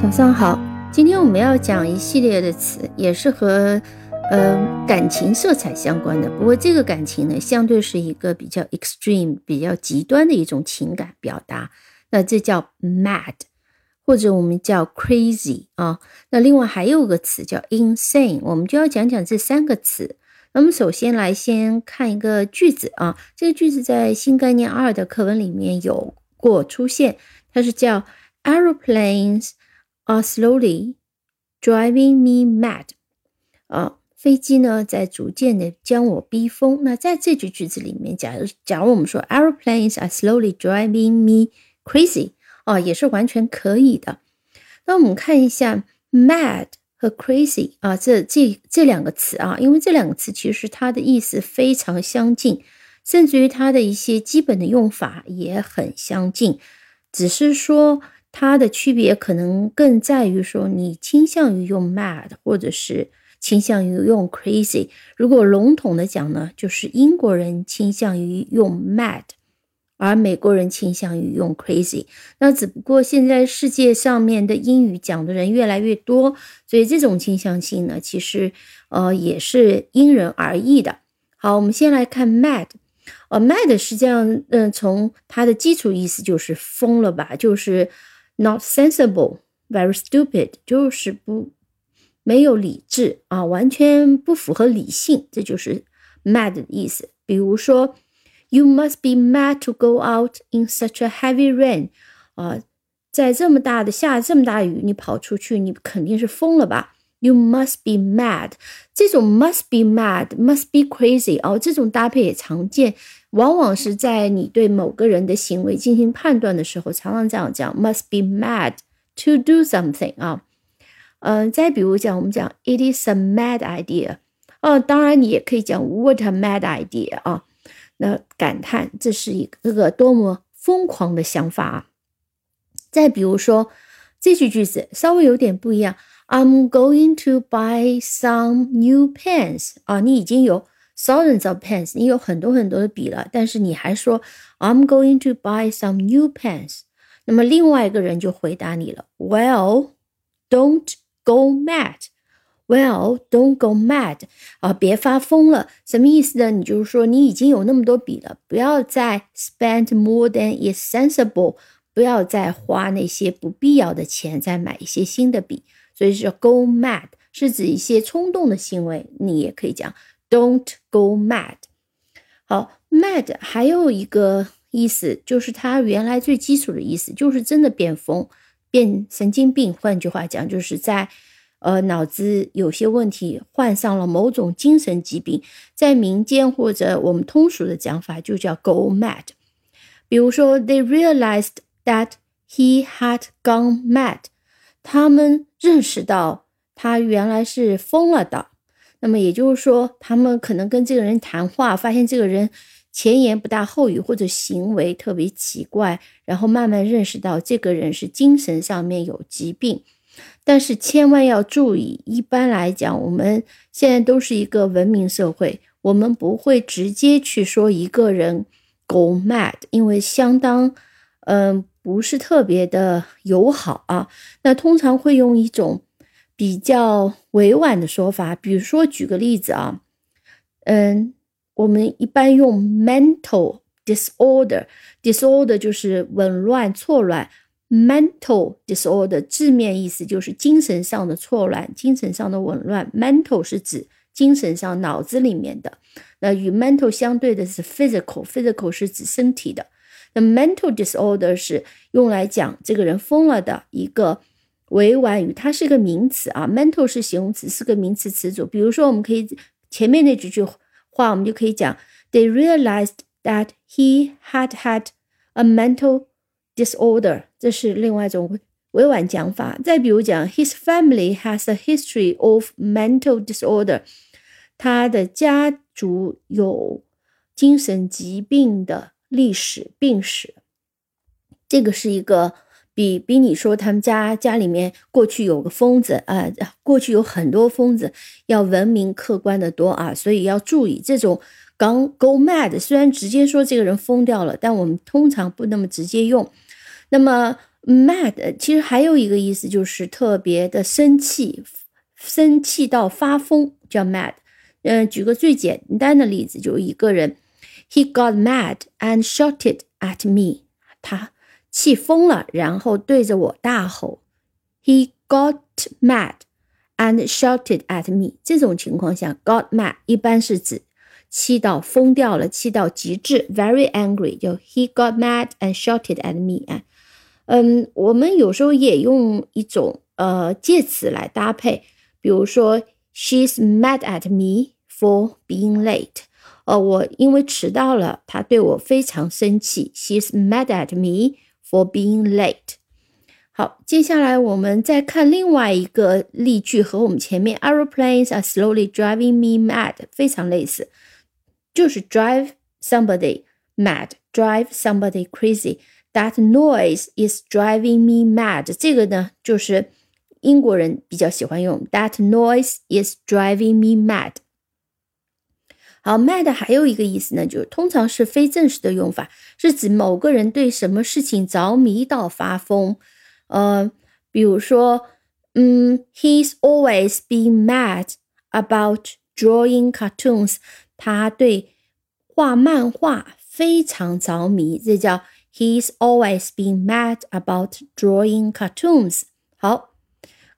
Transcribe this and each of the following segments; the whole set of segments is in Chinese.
早上好，今天我们要讲一系列的词，也是和呃感情色彩相关的。不过这个感情呢，相对是一个比较 extreme、比较极端的一种情感表达。那这叫 mad，或者我们叫 crazy 啊。那另外还有个词叫 insane，我们就要讲讲这三个词。那么首先来先看一个句子啊，这个句子在新概念二的课文里面有过出现，它是叫 aeroplanes are slowly driving me mad。啊，飞机呢在逐渐的将我逼疯。那在这句句子里面，假如假如我们说 aeroplanes are slowly driving me crazy，啊，也是完全可以的。那我们看一下 mad。和 crazy 啊，这这这两个词啊，因为这两个词其实它的意思非常相近，甚至于它的一些基本的用法也很相近，只是说它的区别可能更在于说你倾向于用 mad，或者是倾向于用 crazy。如果笼统的讲呢，就是英国人倾向于用 mad。而美国人倾向于用 crazy，那只不过现在世界上面的英语讲的人越来越多，所以这种倾向性呢，其实呃也是因人而异的。好，我们先来看 mad，呃，mad 实际上，嗯，从它的基础意思就是疯了吧，就是 not sensible，very stupid，就是不没有理智啊，完全不符合理性，这就是 mad 的意思。比如说。You must be mad to go out in such a heavy rain，啊，在这么大的下这么大雨，你跑出去，你肯定是疯了吧？You must be mad，这种 must be mad，must be crazy，哦，这种搭配也常见，往往是在你对某个人的行为进行判断的时候，常常这样讲，must be mad to do something，啊，嗯，再比如讲，我们讲 it is a mad idea，哦，当然你也可以讲 what a mad idea，啊。那感叹这是一个多么疯狂的想法啊！再比如说这句句子稍微有点不一样，I'm going to buy some new pens 啊，你已经有 thousands of pens，你有很多很多的笔了，但是你还说 I'm going to buy some new pens，那么另外一个人就回答你了，Well，don't go mad。Well, don't go mad 啊！别发疯了，什么意思呢？你就是说，你已经有那么多笔了，不要再 spend more than is sensible，不要再花那些不必要的钱，再买一些新的笔。所以是 go mad，是指一些冲动的行为。你也可以讲 don't go mad。好，mad 还有一个意思，就是它原来最基础的意思，就是真的变疯、变神经病。换句话讲，就是在。呃，脑子有些问题，患上了某种精神疾病，在民间或者我们通俗的讲法就叫 go mad。比如说，they realized that he had gone mad，他们认识到他原来是疯了的。那么也就是说，他们可能跟这个人谈话，发现这个人前言不搭后语，或者行为特别奇怪，然后慢慢认识到这个人是精神上面有疾病。但是千万要注意，一般来讲，我们现在都是一个文明社会，我们不会直接去说一个人 go mad，因为相当，嗯，不是特别的友好啊。那通常会用一种比较委婉的说法，比如说举个例子啊，嗯，我们一般用 mental disorder，disorder 就是紊乱、错乱。Mental disorder 字面意思就是精神上的错乱、精神上的紊乱。Mental 是指精神上、脑子里面的。那与 mental 相对的是 physical，physical 是指身体的。那 mental disorder 是用来讲这个人疯了的一个委婉语，它是一个名词啊。Mental 是形容词，是个名词词组。比如说，我们可以前面那几句话，我们就可以讲：They realized that he had had a mental disorder，这是另外一种委婉讲法。再比如讲，His family has a history of mental disorder，他的家族有精神疾病的历史病史。这个是一个比比你说他们家家里面过去有个疯子啊，过去有很多疯子要文明客观的多啊，所以要注意这种刚 go mad。虽然直接说这个人疯掉了，但我们通常不那么直接用。那么 mad 其实还有一个意思就是特别的生气，生气到发疯叫 mad。嗯，举个最简单的例子，就是一个人 ，he got mad and shouted at me，他气疯了，然后对着我大吼。he got mad and shouted at me。这种情况下，got mad 一般是指气到疯掉了，气到极致，very angry，就 he got mad and shouted at me 啊。嗯，我们有时候也用一种呃介词来搭配，比如说 she's mad at me for being late。 呃，我因为迟到了，她对我非常生气。She's mad at me for being late。好，接下来我们再看另外一个例句，和我们前面 aeroplanes are slowly driving me mad 非常类似，就是 drive somebody mad，drive somebody crazy。That noise is driving me mad。这个呢，就是英国人比较喜欢用。That noise is driving me mad。 好，mad 还有一个意思呢，就是通常是非正式的用法，是指某个人对什么事情着迷到发疯。呃，比如说，嗯，He's always been mad about drawing cartoons。他对画漫画非常着迷，这叫。He's always been mad about drawing cartoons。好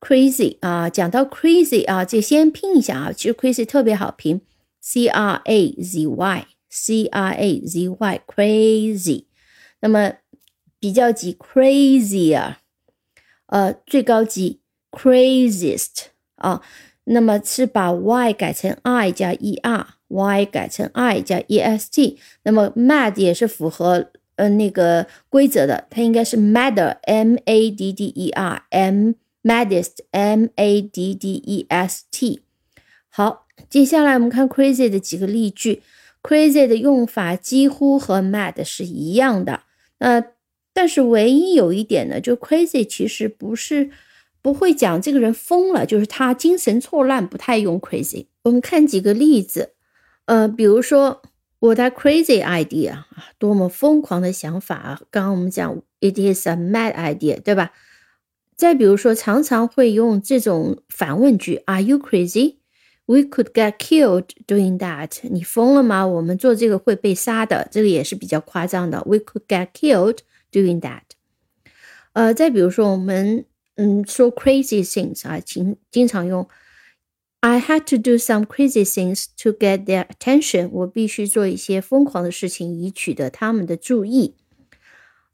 ，crazy 啊，讲到 crazy 啊，就先拼一下啊。其实 crazy 特别好拼 ，c r a z y，c r a z y，crazy。那么比较级 crazier，呃，最高级 craziest 啊。那么是把 y 改成 i 加 e r，y 改成 i 加 e s t。那么 mad 也是符合。呃，那个规则的，它应该是 madder，m a d d e r，m maddest，m a d d e s t。 好，接下来我们看 crazy 的几个例句。crazy 的用法几乎和 mad 是一样的。那但是唯一有一点呢，就 crazy 其实不是不会讲这个人疯了，就是他精神错乱，不太用 crazy。我们看几个例子，呃，比如说。What a crazy idea 啊！多么疯狂的想法啊！刚刚我们讲，it is a mad idea，对吧？再比如说，常常会用这种反问句：Are you crazy? We could get killed doing that。你疯了吗？我们做这个会被杀的。这个也是比较夸张的。We could get killed doing that。呃，再比如说，我们嗯说 crazy things 啊，经经常用。I had to do some crazy things to get their attention。我必须做一些疯狂的事情以取得他们的注意。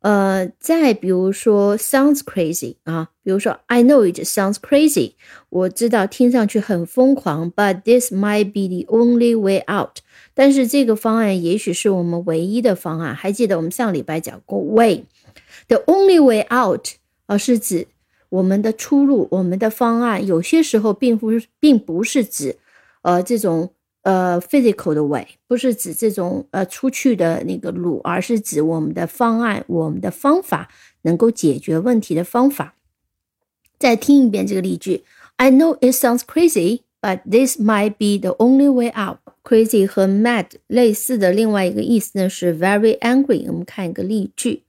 呃，再比如说，sounds crazy 啊，比如说，I know it sounds crazy。我知道听上去很疯狂，but this might be the only way out。但是这个方案也许是我们唯一的方案。还记得我们上礼拜讲过，way，the only way out 啊，是指。我们的出路，我们的方案，有些时候并不，并不是指，呃，这种呃 physical 的 way，不是指这种呃出去的那个路，而是指我们的方案，我们的方法能够解决问题的方法。再听一遍这个例句：I know it sounds crazy, but this might be the only way out. Crazy 和 mad 类似的另外一个意思呢是 very angry。我们看一个例句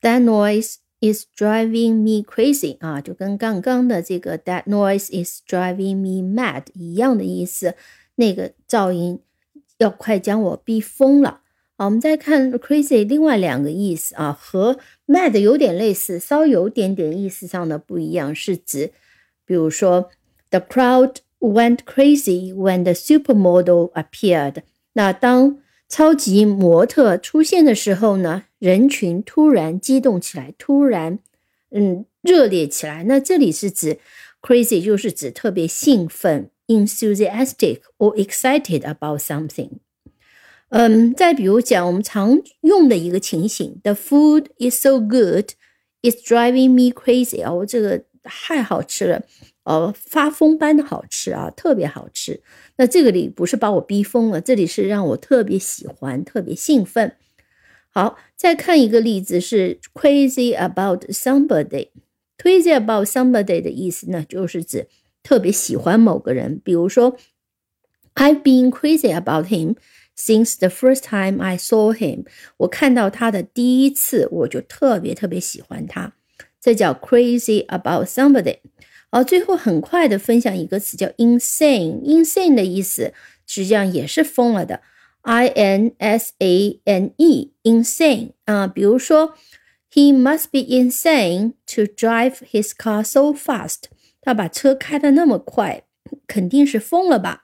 ：That noise. is driving me crazy 啊，就跟刚刚的这个 that noise is driving me mad 一样的意思。那个噪音要快将我逼疯了。好，我们再看 crazy 另外两个意思啊，和 mad 有点类似，稍有点点意思上的不一样，是指，比如说 the crowd went crazy when the supermodel appeared。那当超级模特出现的时候呢，人群突然激动起来，突然，嗯，热烈起来。那这里是指 crazy，就是指特别兴奋，enthusiastic or excited about something。嗯，再比如讲我们常用的一个情形，The food is so good, it's driving me crazy。哦，这个太好吃了。呃，发疯般的好吃啊，特别好吃。那这个里不是把我逼疯了，这里是让我特别喜欢，特别兴奋。好，再看一个例子是 crazy about somebody。crazy about somebody 的意思呢，就是指特别喜欢某个人。比如说，I've been crazy about him since the first time I saw him。我看到他的第一次，我就特别特别喜欢他。 这叫 crazy about somebody。好，最后很快的分享一个词叫 insane。insane 的意思实际上也是疯了的，i n s a n e，insane 啊，比如说。He must be insane to drive his car so fast。 他把车开的那么快，肯定是疯了吧？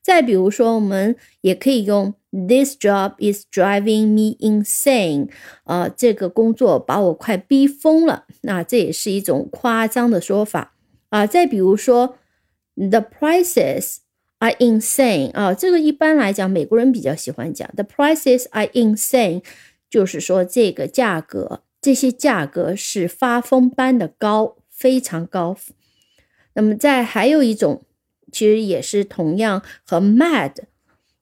再比如说，我们也可以用 This job is driving me insane。啊，这个工作把我快逼疯了。那这也是一种夸张的说法啊。再比如说，The prices are insane。啊，这个一般来讲，美国人比较喜欢讲 The prices are insane。就是说，这个价格，这些价格是发疯般的高，非常高。那么，在还有一种，其实也是同样和 mad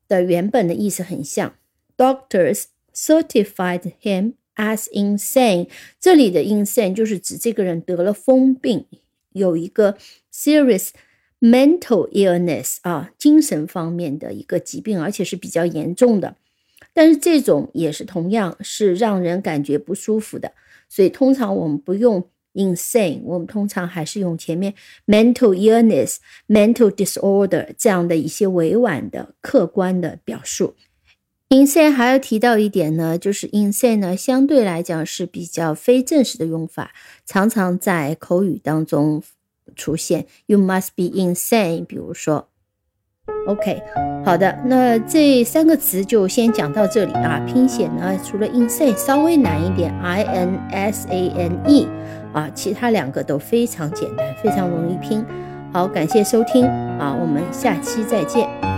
的原本的意思很像。Doctors certified him as insane。这里的 insane 就是指这个人得了疯病，有一个 serious mental illness 啊，精神方面的一个疾病，而且是比较严重的。但是这种也是同样是让人感觉不舒服的，所以通常我们不用 insane，我们通常还是用前面 mental illness、mental disorder 这样的一些委婉的、客观的表述。insane 还要提到一点呢，就是 insane 呢相对来讲是比较非正式的用法，常常在口语当中出现。You must be insane，比如说。OK，好的，那这三个词就先讲到这里啊。拼写呢，除了 insane 稍微难一点，I N S A N E 啊，其他两个都非常简单，非常容易拼。好，感谢收听啊，我们下期再见。